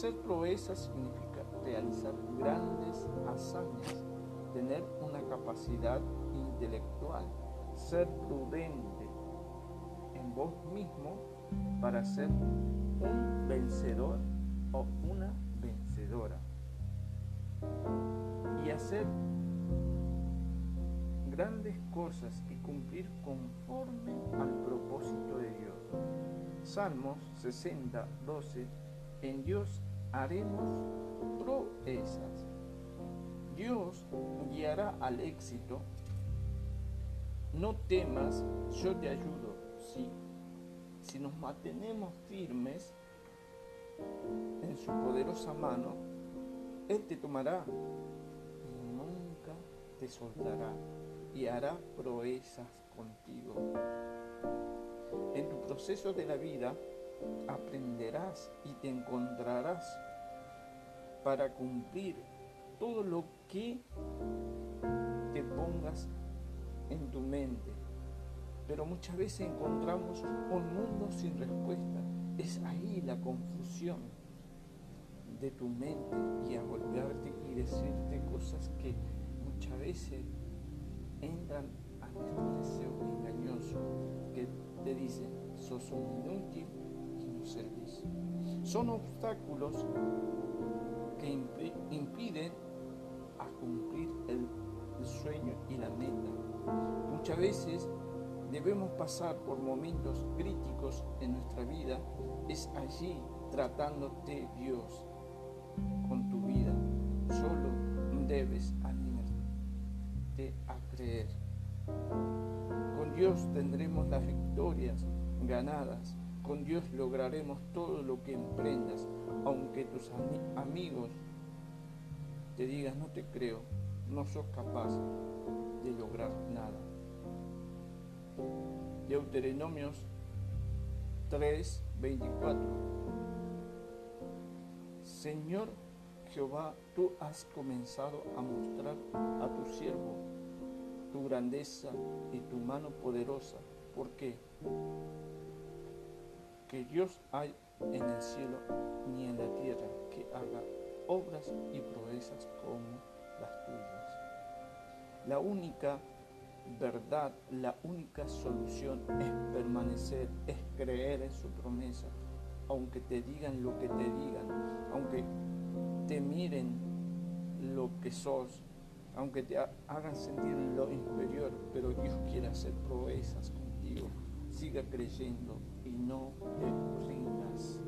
Hacer proezas significa realizar grandes hazañas, tener una capacidad intelectual, ser prudente en vos mismo para ser un vencedor o una vencedora y hacer grandes cosas y cumplir conforme al propósito de Dios. Salmos 60, 12, en Dios haremos proezas. Dios guiará al éxito. No temas, yo te ayudo. Sí, si nos mantenemos firmes en su poderosa mano, Él te tomará y nunca te soltará y hará proezas contigo. En tu proceso de la vida aprenderás y te encontrarás para cumplir todo lo que te pongas en tu mente. Pero muchas veces encontramos un mundo sin respuesta. Es ahí la confusión de tu mente y a golpearte y decirte cosas que muchas veces entran a nuestro deseo engañoso que te dicen, sos un inútil servís. Son obstáculos que impiden a cumplir el, el sueño y la meta. Muchas veces debemos pasar por momentos críticos en nuestra vida. Es allí tratándote Dios con tu vida. Solo debes animarte a creer. Con Dios tendremos las victorias ganadas. Con Dios lograremos todo lo que emprendas, aunque tus amigos te digan no te creo, no sos capaz de lograr nada. Deuteronomios 3, 24. Señor Jehová, tú has comenzado a mostrar a tu siervo tu grandeza y tu mano poderosa. ¿Por qué? Que Dios hay en el cielo ni en la tierra que haga obras y proezas como las tuyas. La única verdad, la única solución es permanecer, es creer en su promesa, aunque te digan lo que te digan, aunque te miren lo que sos, aunque te hagan sentir lo inferior, pero Dios quiere hacer proezas contigo. Siga creyendo y no te rindas.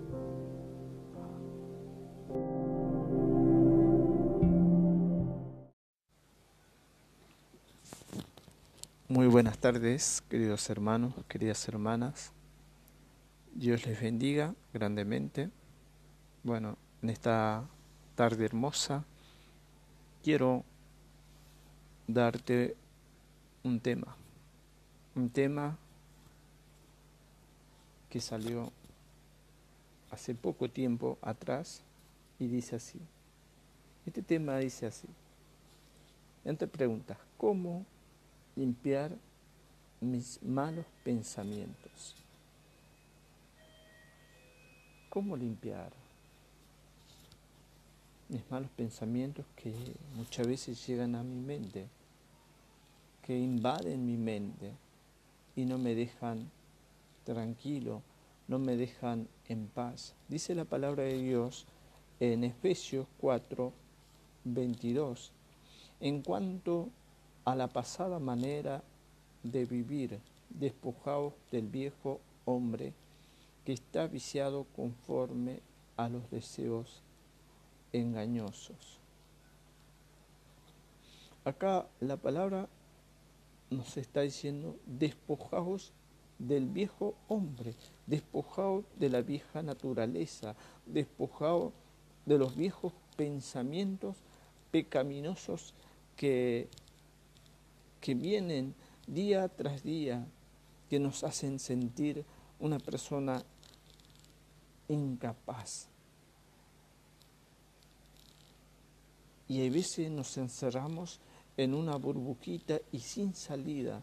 Muy buenas tardes, queridos hermanos, queridas hermanas. Dios les bendiga grandemente. Bueno, en esta tarde hermosa quiero darte un tema, un tema que salió hace poco tiempo atrás y dice así. Este tema dice así. Entonces preguntas, ¿cómo limpiar mis malos pensamientos. ¿Cómo limpiar mis malos pensamientos que muchas veces llegan a mi mente, que invaden mi mente y no me dejan tranquilo, no me dejan en paz? Dice la palabra de Dios en Efesios 4, 22. En cuanto a la pasada manera de vivir, despojados del viejo hombre que está viciado conforme a los deseos engañosos. Acá la palabra nos está diciendo despojados del viejo hombre, despojados de la vieja naturaleza, despojados de los viejos pensamientos pecaminosos que que vienen día tras día, que nos hacen sentir una persona incapaz. y a veces nos encerramos en una burbujita y sin salida.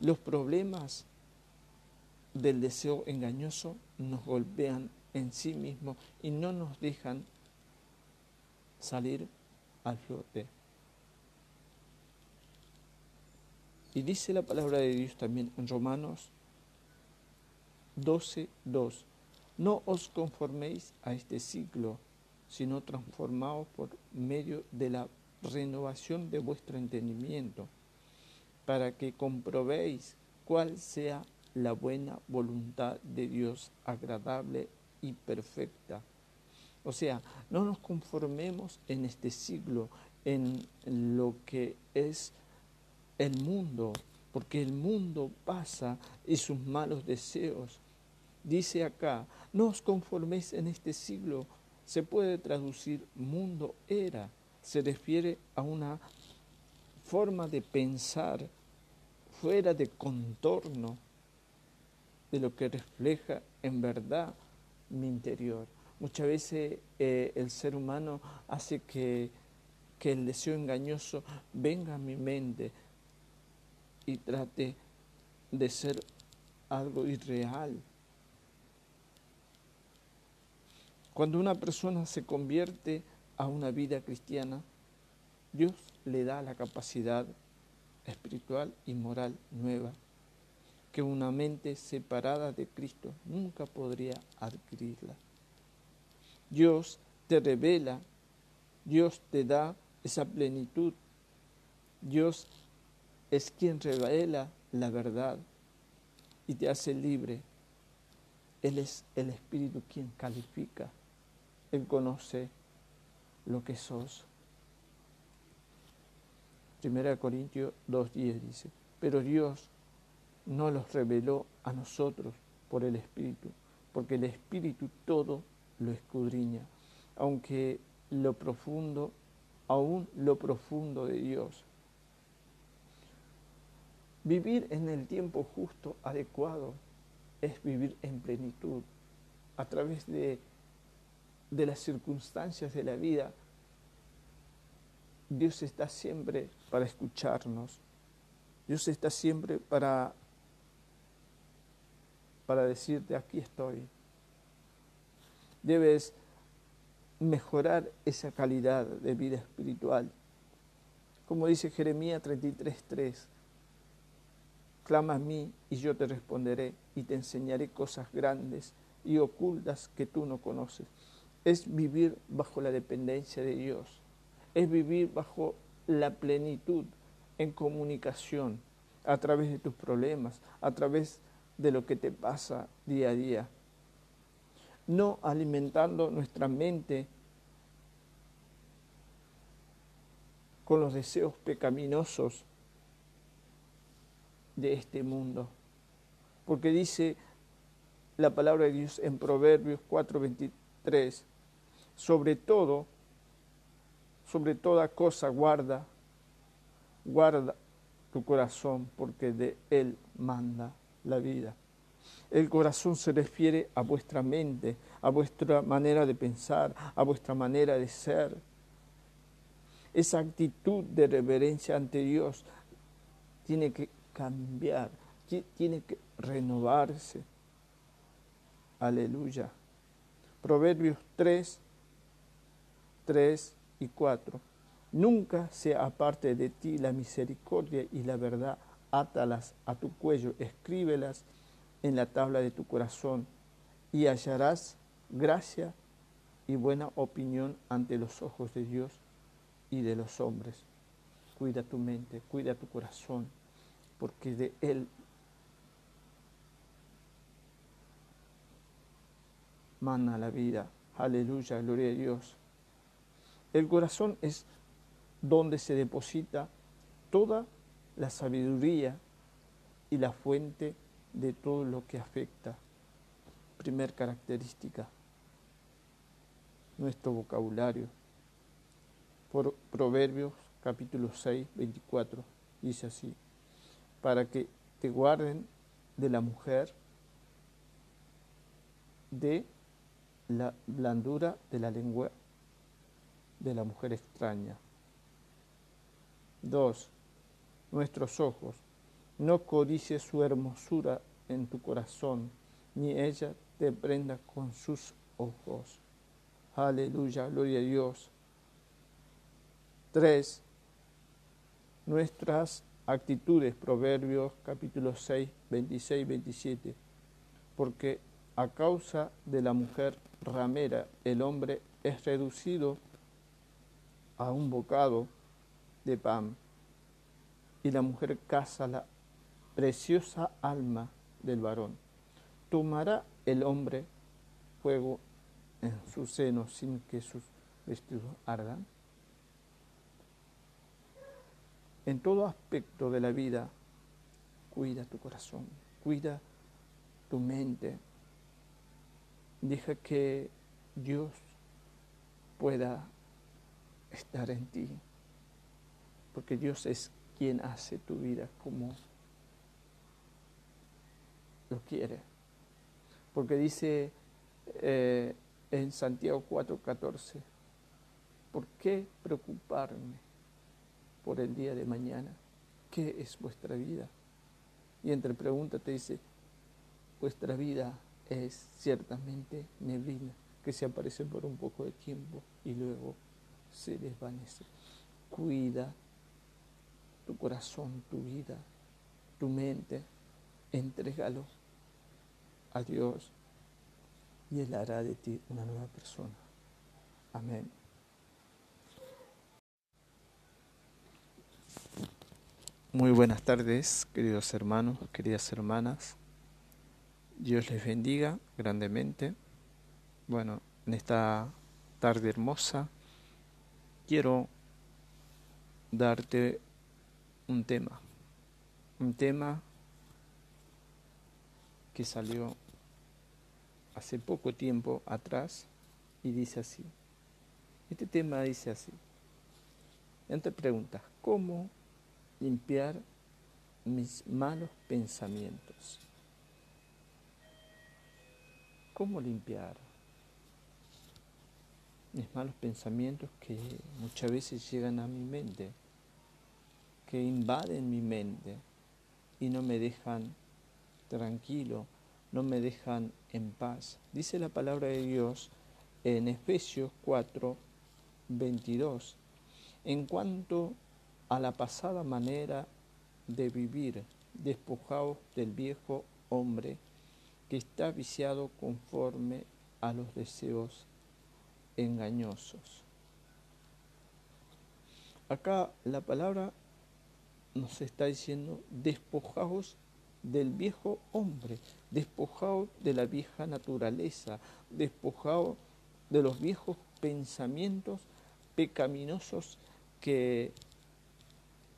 Los problemas del deseo engañoso nos golpean en sí mismos y no nos dejan salir al flote. Y dice la palabra de Dios también en Romanos 12, 2. No os conforméis a este ciclo, sino transformaos por medio de la renovación de vuestro entendimiento, para que comprobéis cuál sea la buena voluntad de Dios agradable y perfecta. O sea, no nos conformemos en este siglo, en lo que es el mundo, porque el mundo pasa y sus malos deseos. Dice acá, no os conforméis en este siglo, se puede traducir mundo era, se refiere a una forma de pensar fuera de contorno de lo que refleja en verdad mi interior. Muchas veces eh, el ser humano hace que, que el deseo engañoso venga a mi mente y trate de ser algo irreal. Cuando una persona se convierte a una vida cristiana, Dios le da la capacidad espiritual y moral nueva que una mente separada de Cristo nunca podría adquirirla. Dios te revela, Dios te da esa plenitud, Dios es quien revela la verdad y te hace libre. Él es el Espíritu quien califica, Él conoce lo que sos. Primera Corintios 2.10 dice, pero Dios no los reveló a nosotros por el Espíritu, porque el Espíritu todo lo escudriña, aunque lo profundo, aún lo profundo de Dios. Vivir en el tiempo justo, adecuado, es vivir en plenitud, a través de, de las circunstancias de la vida. Dios está siempre para escucharnos. Dios está siempre para para decirte, aquí estoy. Debes mejorar esa calidad de vida espiritual. Como dice Jeremías 33:3, clama a mí y yo te responderé y te enseñaré cosas grandes y ocultas que tú no conoces. Es vivir bajo la dependencia de Dios, es vivir bajo la plenitud en comunicación a través de tus problemas, a través de lo que te pasa día a día. No alimentando nuestra mente con los deseos pecaminosos de este mundo. Porque dice la palabra de Dios en Proverbios 4:23, sobre todo, sobre toda cosa guarda, guarda tu corazón, porque de él manda la vida. El corazón se refiere a vuestra mente, a vuestra manera de pensar, a vuestra manera de ser. Esa actitud de reverencia ante Dios tiene que cambiar, tiene que renovarse. Aleluya. Proverbios 3, 3 y 4. Nunca sea aparte de ti la misericordia y la verdad átalas a tu cuello, escríbelas en la tabla de tu corazón y hallarás gracia y buena opinión ante los ojos de Dios y de los hombres. Cuida tu mente, cuida tu corazón, porque de Él mana la vida. Aleluya, gloria a Dios. El corazón es donde se deposita toda la sabiduría y la fuente de todo lo que afecta. Primer característica, nuestro vocabulario. Por Proverbios capítulo 6, 24, dice así, para que te guarden de la mujer, de la blandura de la lengua de la mujer extraña. 2. Nuestros ojos. No codicie su hermosura en tu corazón, ni ella te prenda con sus ojos. Aleluya, gloria a Dios. 3. Nuestras actitudes, Proverbios capítulo 6, 26, 27. Porque a causa de la mujer ramera, el hombre es reducido a un bocado de pan y la mujer caza la preciosa alma del varón. ¿Tomará el hombre fuego en su seno sin que sus vestidos ardan? En todo aspecto de la vida, cuida tu corazón, cuida tu mente. Deja que Dios pueda estar en ti, porque Dios es quien hace tu vida como lo quiere. Porque dice eh, en Santiago 4:14, ¿por qué preocuparme por el día de mañana? ¿Qué es vuestra vida? Y entre preguntas te dice, vuestra vida es ciertamente neblina que se aparece por un poco de tiempo y luego se desvanece. Cuida tu corazón, tu vida, tu mente, entrégalo a Dios y Él hará de ti una nueva persona. Amén. Muy buenas tardes, queridos hermanos, queridas hermanas. Dios les bendiga grandemente. Bueno, en esta tarde hermosa quiero darte un tema, un tema que salió hace poco tiempo atrás y dice así. Este tema dice así. Entre preguntas, ¿cómo limpiar mis malos pensamientos? ¿Cómo limpiar mis malos pensamientos que muchas veces llegan a mi mente, que invaden mi mente y no me dejan tranquilo, no me dejan en paz. Dice la palabra de Dios en Efesios 4, 22, en cuanto a la pasada manera de vivir, despojados del viejo hombre que está viciado conforme a los deseos engañosos. Acá la palabra nos está diciendo despojados del viejo hombre, despojado de la vieja naturaleza, despojado de los viejos pensamientos pecaminosos que,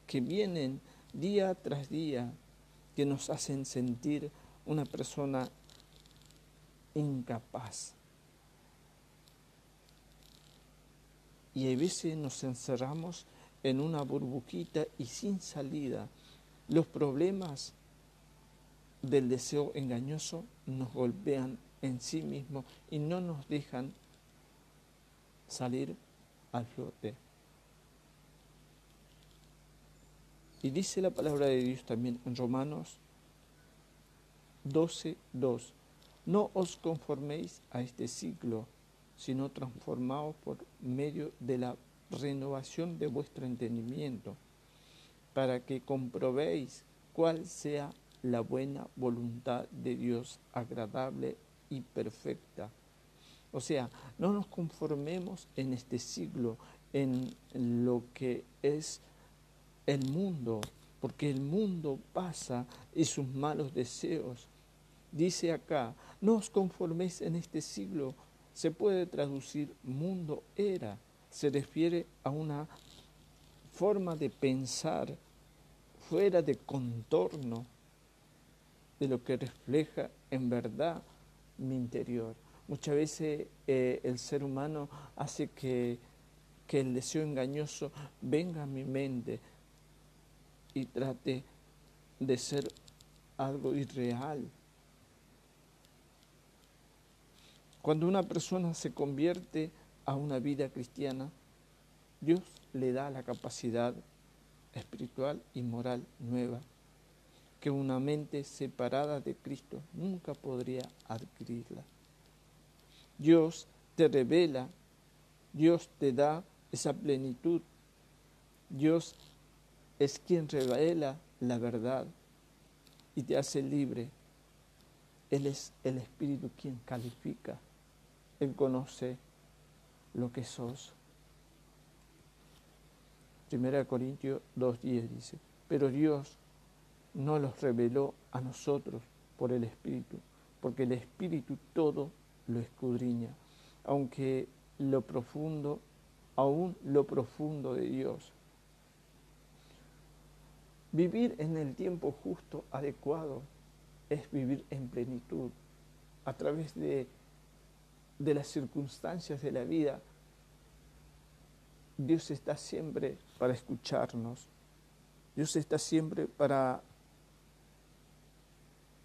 que vienen día tras día, que nos hacen sentir una persona incapaz. Y a veces nos encerramos en una burbujita y sin salida. Los problemas del deseo engañoso nos golpean en sí mismos y no nos dejan salir al flote. Y dice la palabra de Dios también en Romanos 12, 2. No os conforméis a este siglo, sino transformaos por medio de la renovación de vuestro entendimiento, para que comprobéis cuál sea la buena voluntad de Dios agradable y perfecta. O sea, no nos conformemos en este siglo, en lo que es el mundo, porque el mundo pasa y sus malos deseos. Dice acá, no os conforméis en este siglo, se puede traducir mundo era, se refiere a una forma de pensar fuera de contorno de lo que refleja en verdad mi interior. Muchas veces eh, el ser humano hace que, que el deseo engañoso venga a mi mente y trate de ser algo irreal. Cuando una persona se convierte a una vida cristiana, Dios le da la capacidad espiritual y moral nueva que una mente separada de Cristo nunca podría adquirirla. Dios te revela, Dios te da esa plenitud, Dios es quien revela la verdad y te hace libre. Él es el Espíritu quien califica, Él conoce lo que sos. 1 Corintios 2.10 dice, pero Dios no los reveló a nosotros por el Espíritu, porque el Espíritu todo lo escudriña, aunque lo profundo, aún lo profundo de Dios. Vivir en el tiempo justo, adecuado, es vivir en plenitud, a través de, de las circunstancias de la vida. Dios está siempre para escucharnos. Dios está siempre para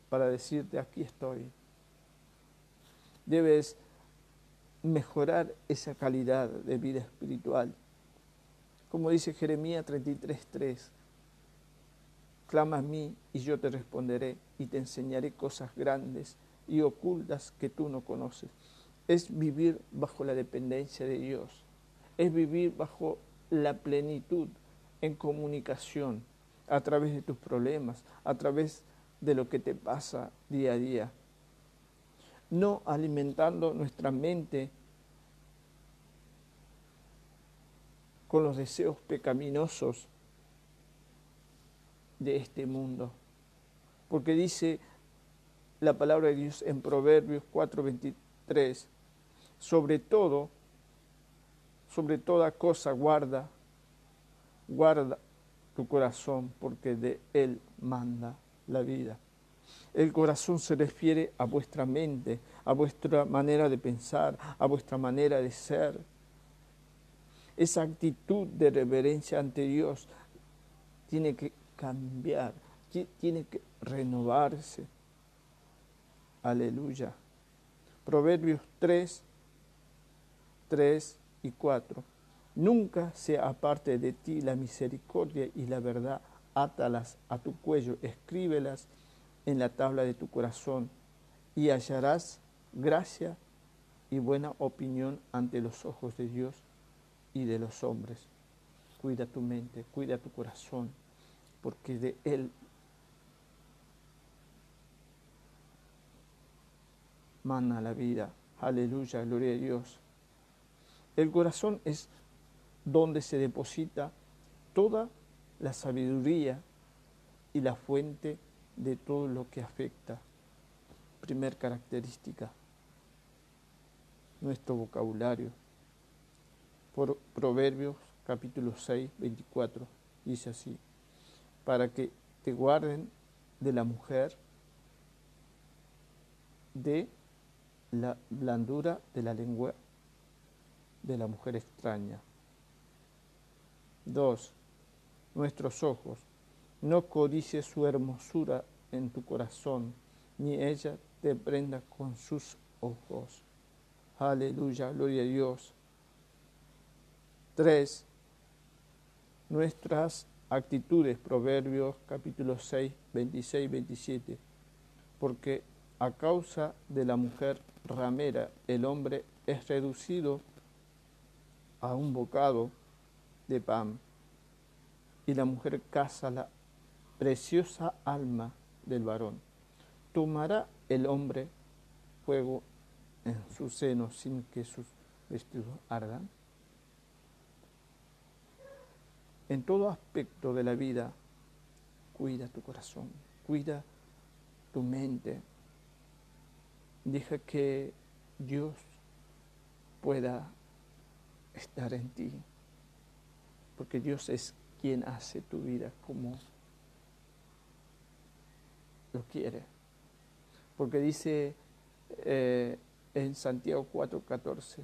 para decirte, aquí estoy. Debes mejorar esa calidad de vida espiritual. Como dice Jeremías 33:3, clama a mí y yo te responderé y te enseñaré cosas grandes y ocultas que tú no conoces. Es vivir bajo la dependencia de Dios, es vivir bajo la plenitud en comunicación a través de tus problemas, a través de lo que te pasa día a día. No alimentando nuestra mente con los deseos pecaminosos de este mundo. Porque dice la palabra de Dios en Proverbios 4:23, sobre todo, sobre toda cosa guarda, guarda tu corazón, porque de él manda la vida. El corazón se refiere a vuestra mente, a vuestra manera de pensar, a vuestra manera de ser. Esa actitud de reverencia ante Dios tiene que cambiar, tiene que renovarse. Aleluya. Proverbios 3, 3 y 4. Nunca sea aparte de ti la misericordia y la verdad átalas a tu cuello, escríbelas en la tabla de tu corazón y hallarás gracia y buena opinión ante los ojos de Dios y de los hombres. Cuida tu mente, cuida tu corazón, porque de Él mana la vida. Aleluya, gloria a Dios. El corazón es donde se deposita toda la sabiduría y la fuente de todo lo que afecta. Primer característica, nuestro vocabulario. Por Proverbios capítulo 6, 24, dice así, para que te guarden de la mujer, de la blandura de la lengua de la mujer extraña. Dos, nuestros ojos. No codicie su hermosura en tu corazón, ni ella te prenda con sus ojos. Aleluya, gloria a Dios. Tres, nuestras actitudes, Proverbios capítulo 6, 26, 27. Porque a causa de la mujer ramera, el hombre es reducido a un bocado de pan y la mujer casa la preciosa alma del varón. ¿Tomará el hombre fuego en su seno sin que sus vestidos ardan? En todo aspecto de la vida, cuida tu corazón, cuida tu mente. Deja que Dios pueda estar en ti, porque Dios es quien hace tu vida como lo quiere. Porque dice eh, en Santiago 4:14,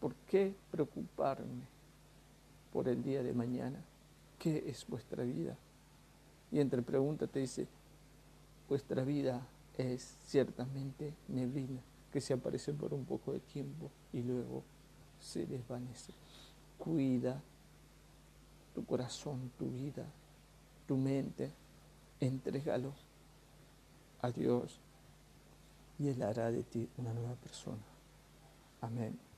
¿por qué preocuparme por el día de mañana? ¿Qué es vuestra vida? Y entre preguntas te dice, vuestra vida es ciertamente neblina que se aparece por un poco de tiempo y luego se desvanece. Cuida tu corazón, tu vida, tu mente, entrégalo a Dios y Él hará de ti una nueva persona. Amén.